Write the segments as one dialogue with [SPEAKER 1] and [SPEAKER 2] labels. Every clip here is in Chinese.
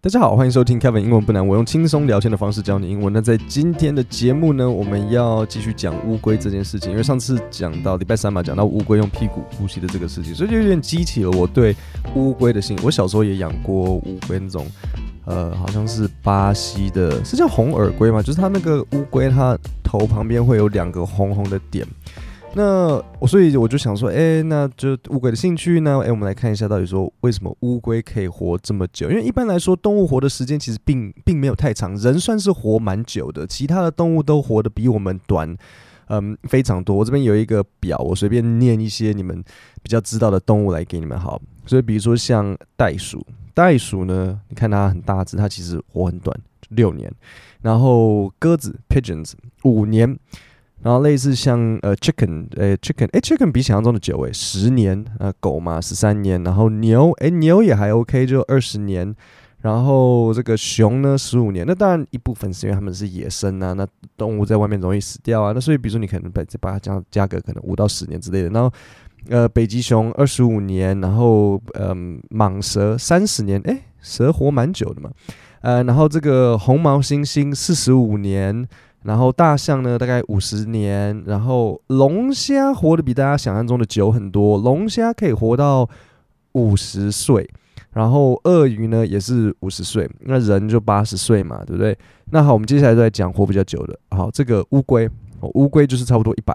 [SPEAKER 1] 大家好，欢迎收听 Kevin 英文不难，我用轻松聊天的方式教你英文。那在今天的节目呢，我们要继续讲乌龟这件事情，因为上次讲到礼拜三嘛，讲到乌龟用屁股呼吸的这个事情，所以就有点激起了我对乌龟的心。我小时候也养过乌龟，那种呃，好像是巴西的，是叫红耳龟嘛，就是它那个乌龟，它头旁边会有两个红红的点。那我所以我就想说，哎、那就乌龟的兴趣呢？哎、我们来看一下到底说为什么乌龟可以活这么久？因为一般来说，动物活的时间其实并并没有太长，人算是活蛮久的，其他的动物都活得比我们短，嗯，非常多。我这边有一个表，我随便念一些你们比较知道的动物来给你们好。所以比如说像袋鼠，袋鼠呢，你看它很大只，它其实活很短，六年。然后鸽子 pigeons 五年。然后类似像呃 chicken，诶 chicken，诶 chicken 比想象中的久诶，十年，呃狗嘛十三年，然后牛，诶牛也还 OK，就二十年，然后这个熊呢十五年，那当然一部分是因为它们是野生啊，那动物在外面容易死掉啊，那所以比如说你可能把把它加加个可能五到十年之类的，然后呃北极熊二十五年，然后嗯、蟒蛇三十年，诶蛇活蛮久的嘛，呃然后这个红毛猩猩四十五年。然后大象呢，大概五十年。然后龙虾活得比大家想象中的久很多，龙虾可以活到五十岁。然后鳄鱼呢也是五十岁，那人就八十岁嘛，对不对？那好，我们接下来再讲活比较久的。好，这个乌龟，乌龟就是差不多一百。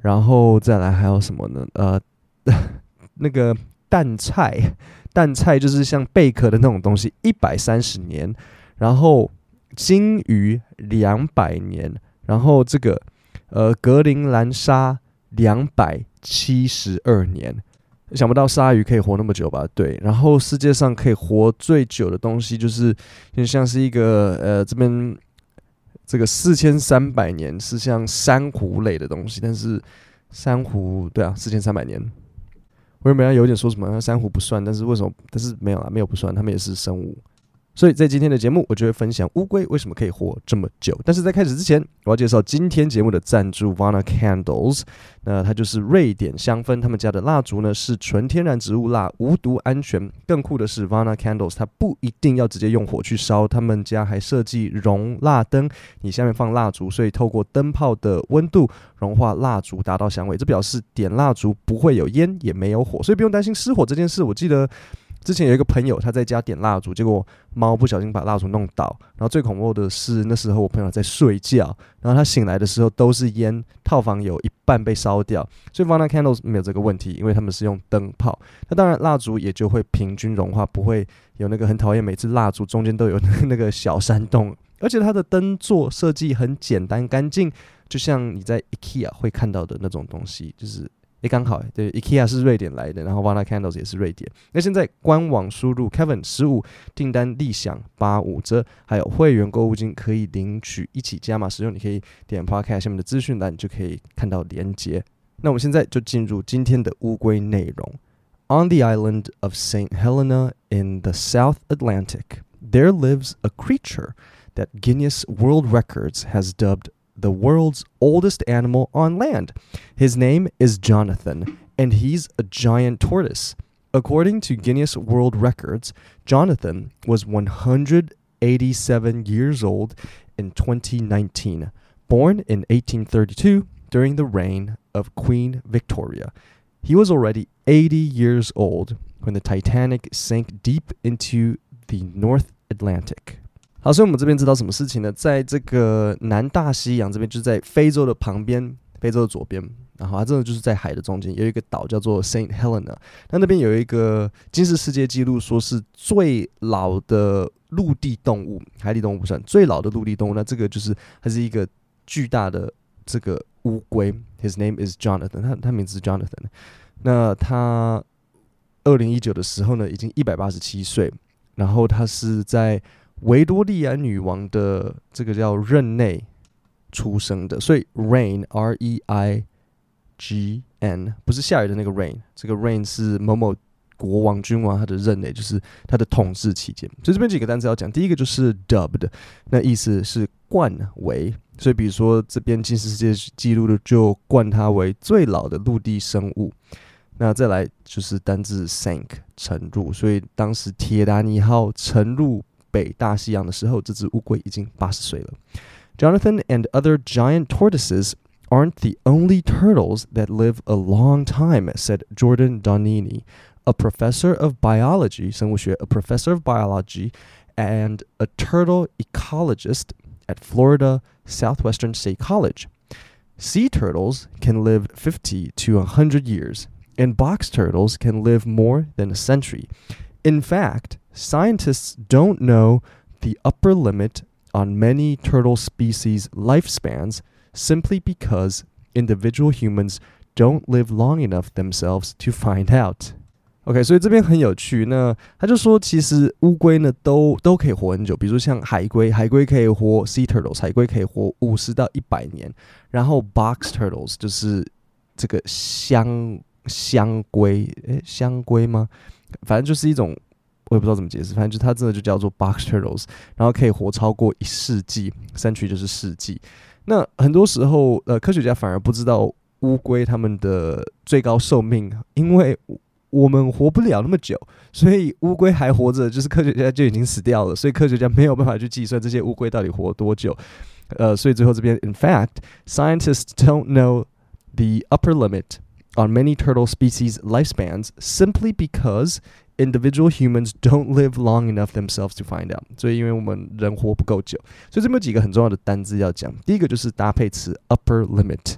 [SPEAKER 1] 然后再来还有什么呢？呃，那个蛋菜，蛋菜就是像贝壳的那种东西，一百三十年。然后。鲸鱼两百年，然后这个呃格陵兰鲨两百七十二年，想不到鲨鱼可以活那么久吧？对，然后世界上可以活最久的东西就是就像是一个呃这边这个四千三百年是像珊瑚类的东西，但是珊瑚对啊四千三百年，我原本有点说什么珊瑚不算，但是为什么？但是没有啊，没有不算，他们也是生物。所以在今天的节目，我就会分享乌龟为什么可以活这么久。但是在开始之前，我要介绍今天节目的赞助 Vana Candles。那它就是瑞典香氛，他们家的蜡烛呢是纯天然植物蜡，无毒安全。更酷的是 Vana Candles，它不一定要直接用火去烧，他们家还设计熔蜡灯，你下面放蜡烛，所以透过灯泡的温度融化蜡烛，达到香味。这表示点蜡烛不会有烟，也没有火，所以不用担心失火这件事。我记得。之前有一个朋友，他在家点蜡烛，结果猫不小心把蜡烛弄倒。然后最恐怖的是，那时候我朋友在睡觉，然后他醒来的时候都是烟，套房有一半被烧掉。所以 Vana Candles 没有这个问题，因为他们是用灯泡。那当然蜡烛也就会平均融化，不会有那个很讨厌，每次蜡烛中间都有那个小山洞。而且它的灯座设计很简单干净，就像你在 IKEA 会看到的那种东西，就是。也刚好，对，IKEA 是瑞典来的，然后 Vana Candles 也是瑞典。那现在官网输入 Kevin 十五，订单立享八五折，还有会员购物金可以领取，一起加码使用。你可以点趴开下面的资讯栏，你就可以看到连接。那我们现在就进入今天的乌龟内容。On the island of Saint Helena in the South Atlantic, there lives a creature that Guinness World Records has dubbed. The world's oldest animal on land. His name is Jonathan, and he's a giant tortoise. According to Guinness World Records, Jonathan was 187 years old in 2019, born in 1832 during the reign of Queen Victoria. He was already 80 years old when the Titanic sank deep into the North Atlantic. 好，所以我们这边知道什么事情呢？在这个南大西洋这边，就是在非洲的旁边，非洲的左边，然后它真的就是在海的中间，有一个岛叫做 Saint Helena。那那边有一个吉尼斯世界纪录，说是最老的陆地动物，海底动物不算，最老的陆地动物。那这个就是它是一个巨大的这个乌龟，His name is Jonathan，他他名字是 Jonathan。那他二零一九的时候呢，已经一百八十七岁，然后他是在。维多利亚女王的这个叫任内出生的，所以 Reign R E I G N 不是下雨的那个 Rain，这个 Reign 是某某国王君王他的任内，就是他的统治期间。所以这边几个单词要讲，第一个就是 Dubbed，那意思是冠为，所以比如说这边吉尼斯世界纪录的就冠它为最老的陆地生物。那再来就是单字 Sank 沉入，所以当时铁达尼号沉入。北大西洋的时候，这只乌龟已经八十岁了。Jonathan and other giant tortoises aren't the only turtles that live a long time, said Jordan Donini, a professor of biology, 生物学, a professor of biology and a turtle ecologist at Florida Southwestern State College. Sea turtles can live 50 to 100 years, and box turtles can live more than a century. In fact, scientists don't know the upper limit on many turtle species' lifespans simply because individual humans don't live long enough themselves to find out. OK，所以这边很有趣。那他就说，其实乌龟呢都都可以活很久，比如说像海龟，海龟可以活 sea turtles，海龟可以活五十到一百年。然后 box turtles 就是这个箱 香龟，诶，香龟吗？反正就是一种，我也不知道怎么解释。反正就它真的就叫做 box turtles，然后可以活超过一世纪，century 就是世纪。那很多时候，呃，科学家反而不知道乌龟它们的最高寿命，因为。我们活不了那么久，所以乌龟还活着，就是科学家就已经死掉了，所以科学家没有办法去计算这些乌龟到底活多久。呃，所以最后这边，In fact, scientists don't know the upper limit on many turtle species' lifespans simply because individual humans don't live long enough themselves to find out。所以因为我们人活不够久，所以这边有几个很重要的单字要讲。第一个就是搭配词 upper limit。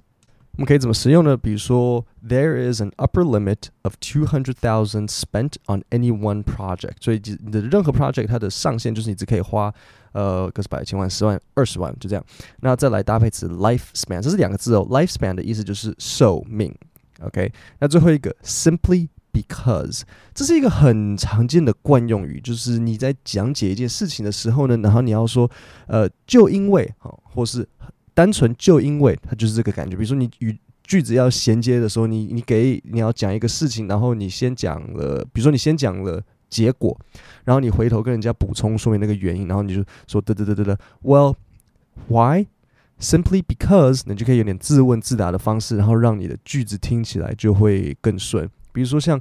[SPEAKER 1] 我们可以怎么使用呢？比如说，There is an upper limit of two hundred thousand spent on any one project。所以你的任何 project 它的上限就是你只可以花呃个十百千万十万二十万就这样。那再来搭配词 lifespan，这是两个字哦。lifespan 的意思就是寿命。 OK，那最后一个 simply because，这是一个很常见的惯用语，就是你在讲解一件事情的时候呢，然后你要说呃就因为好，或是。单纯就因为它就是这个感觉，比如说你与句子要衔接的时候，你你给你要讲一个事情，然后你先讲了，比如说你先讲了结果，然后你回头跟人家补充说明那个原因，然后你就说得得得得得，Well, why? Simply because，你就可以有点自问自答的方式，然后让你的句子听起来就会更顺。比如说像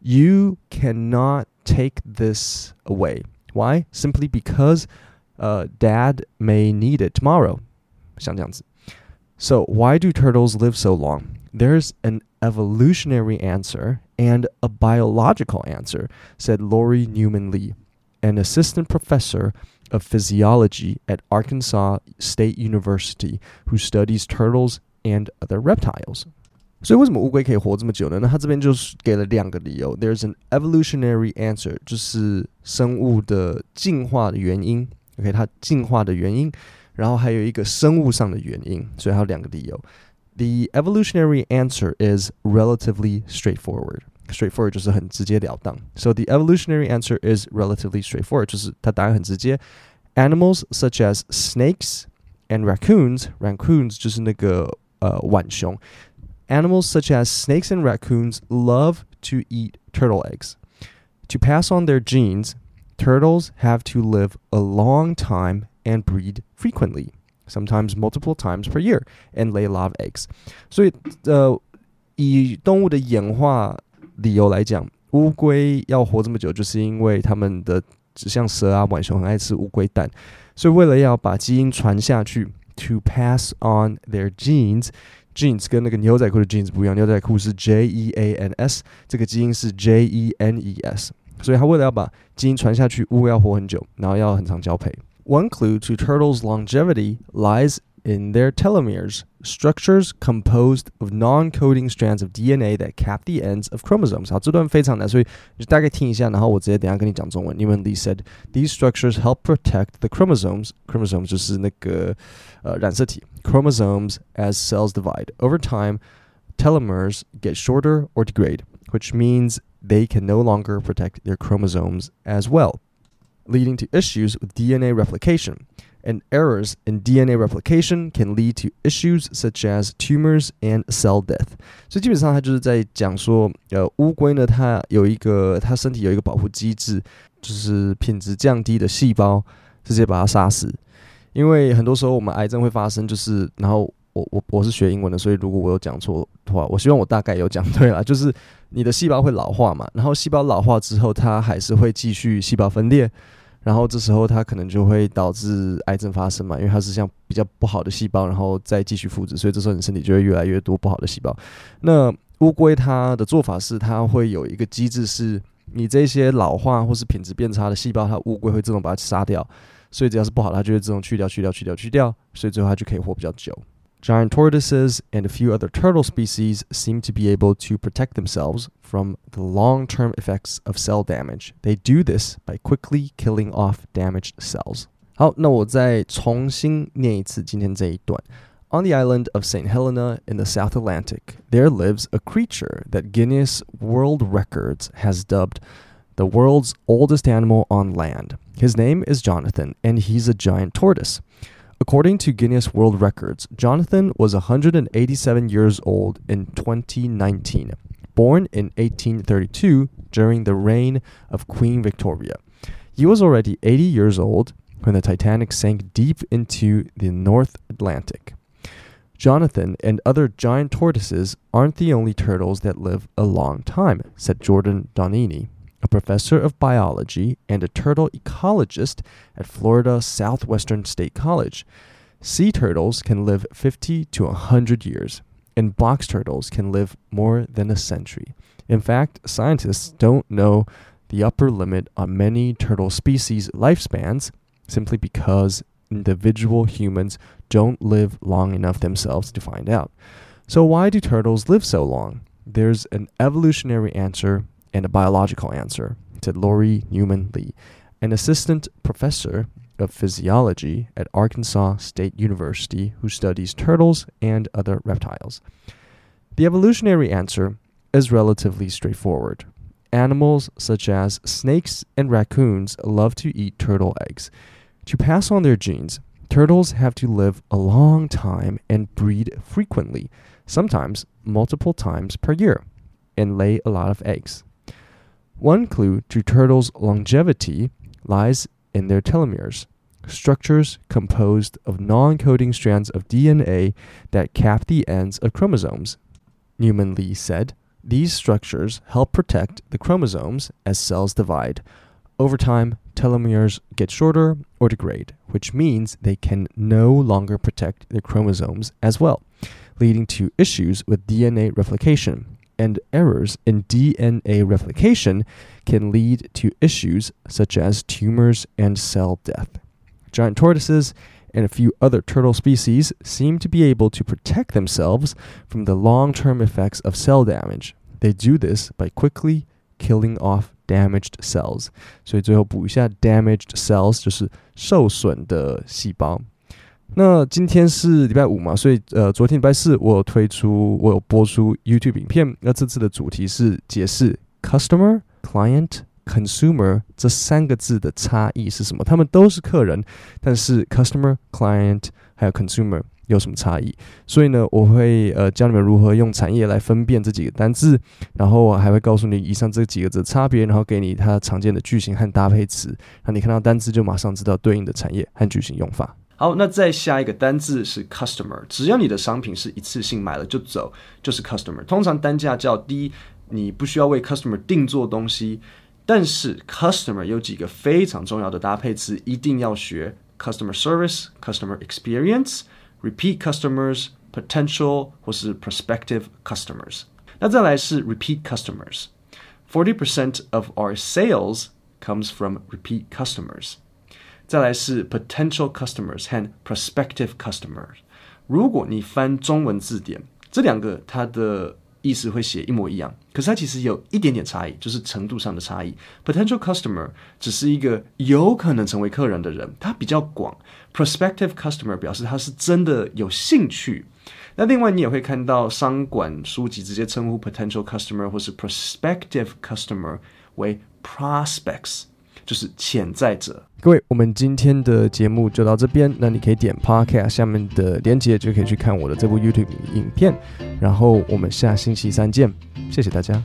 [SPEAKER 1] You cannot take this away. Why? Simply because, uh, Dad may need it tomorrow. 像这样子。So why do turtles live so long? There's an evolutionary answer and a biological answer, said Lori Newman Lee, an assistant professor of physiology at Arkansas State University, who studies turtles and other reptiles. 所以为什么乌龟可以活这么久呢？那他这边就是给了两个理由。There's an evolutionary answer，就是生物的进化的原因。OK，它进化的原因。然后还有一个生物上的原因，所以还有两个理由。The evolutionary answer is relatively straightforward. Straightforward 就是很直截了当。So the evolutionary answer is relatively straightforward，就是它答案很直接。Animals such as snakes and raccoons, raccoons 就是那个呃浣熊。Animals such as snakes and raccoons love to eat turtle eggs. To pass on their genes, turtles have to live a long time and breed frequently, sometimes multiple times per year, and lay a lot of eggs. 所以，呃，以动物的演化 理由来讲，乌龟要活这么久，就是因为它们的，像蛇啊、浣熊很爱吃乌龟蛋，所以为了要把基因传下去，to pass on their genes，genes 跟那个牛仔裤的 jeans 不一样，牛仔裤是 J E A N S，这个基因是 J E N E S，所以它为了要把基因传下去，乌龟要活很久，然后要很长交配。One clue to turtles' longevity lies in their telomeres, structures composed of non-coding strands of DNA that cap the ends of chromosomes. 好，这段非常难，所以你就大概听一下，然后我直接等下跟你讲中文。Newman Lee said these structures help protect the chromosomes. Chromosomes 就是那个呃染色体。Chromosomes as cells divide over time, telomeres get shorter or degrade, which means they can no longer protect their chromosomes as well leading to issues with DNA replication. And errors in DNA replication can lead to issues such as tumors and cell death. 所以基本上，他就是在讲说，呃，乌龟呢，它有一个，它身体有一个保护机制，就是品质降低的细胞直接把它杀死。因为很多时候我们癌症会发生，就是，然后我我我是学英文的，所以如果我有讲错的话，我希望我大概有讲对了，就是你的细胞会老化嘛，然后细胞老化之后，它还是会继续细胞分裂。然后这时候它可能就会导致癌症发生嘛，因为它是像比较不好的细胞，然后再继续复制，所以这时候你身体就会越来越多不好的细胞。那乌龟它的做法是，它会有一个机制，是你这些老化或是品质变差的细胞，它乌龟会自动把它杀掉，所以只要是不好，它就会自动去掉、去掉、去掉、去掉，所以最后它就可以活比较久。Giant tortoises and a few other turtle species seem to be able to protect themselves from the long-term effects of cell damage. They do this by quickly killing off damaged cells. 好，那我再重新念一次今天这一段。On the island of St. Helena in the South Atlantic, there lives a creature that Guinness World Records has dubbed the world's oldest animal on land. His name is Jonathan, and he's a giant tortoise. According to Guinness World Records, Jonathan was 187 years old in 2019, born in 1832 during the reign of Queen Victoria. He was already 80 years old when the Titanic sank deep into the North Atlantic. Jonathan and other giant tortoises aren't the only turtles that live a long time, said Jordan Donini, a professor of biology and a turtle ecologist at Florida Southwestern State College. Sea turtles can live 50 to 100 years, and box turtles can live more than a century. In fact, scientists don't know the upper limit on many turtle species' lifespans simply because individual humans don't live long enough themselves to find out. So, why do turtles live so long? There's an evolutionary answer and a biological answer, said Laurie Newman Lee, an assistant professor of physiology at Arkansas State University who studies turtles and other reptiles. The evolutionary answer is relatively straightforward. Animals such as snakes and raccoons love to eat turtle eggs. To pass on their genes, turtles have to live a long time and breed frequently, sometimes multiple times per year, and lay a lot of eggs. One clue to turtles' longevity lies in their telomeres, structures composed of non coding strands of DNA that cap the ends of chromosomes. Newman Lee said, These structures help protect the chromosomes as cells divide. Over time, telomeres get shorter or degrade, which means they can no longer protect their chromosomes as well, leading to issues with DNA replication and errors in DNA replication can lead to issues such as tumors and cell death. Giant tortoises and a few other turtle species seem to be able to protect themselves from the long term effects of cell damage. They do this by quickly killing off damaged cells. 所以最后补一下，damaged cells 就是受损的细胞。 那今天是礼拜五嘛，所以呃，昨天礼拜四我有推出，我有播出 YouTube 影片。那这次的主题是解释 customer、client、consumer 这三个字的差异是什么？他们都是客人，但是 customer、client 还有 consumer 有什么差异？所以呢，我会呃教你们如何用产业来分辨这几个单字，然后我还会告诉你以上这几个字的差别，然后给你它常见的句型和搭配词，让你看到单字就马上知道对应的产业和句型用法。好，那再下一个单字是 customer。只要你的商品是一次性买了就走，就是 customer。通常单价较低，你不需要为 customer 定做东西。但是 customer 有几个非常重要的搭配词，一定要学：customer service、customer experience、repeat customers、potential 或是 prospective customers。那再来是 repeat customers。Forty percent of our sales comes from repeat customers。 再来是 potential customers 和 prospective customers。如果你翻中文字典，这两个它的意思会写一模一样，可是它其实有一点点差异，就是程度上的差异。potential customer 只是一个有可能成为客人的人，它比较广。prospective customer 表示他是真的有兴趣。那另外你也会看到商管书籍直接称呼 potential customer 或是 prospective customer 为 prospects。就是潜在者。各位，我们今天的节目就到这边。那你可以点 Podcast 下面的链接，就可以去看我的这部 YouTube 影片。然后我们下星期三见，谢谢大家。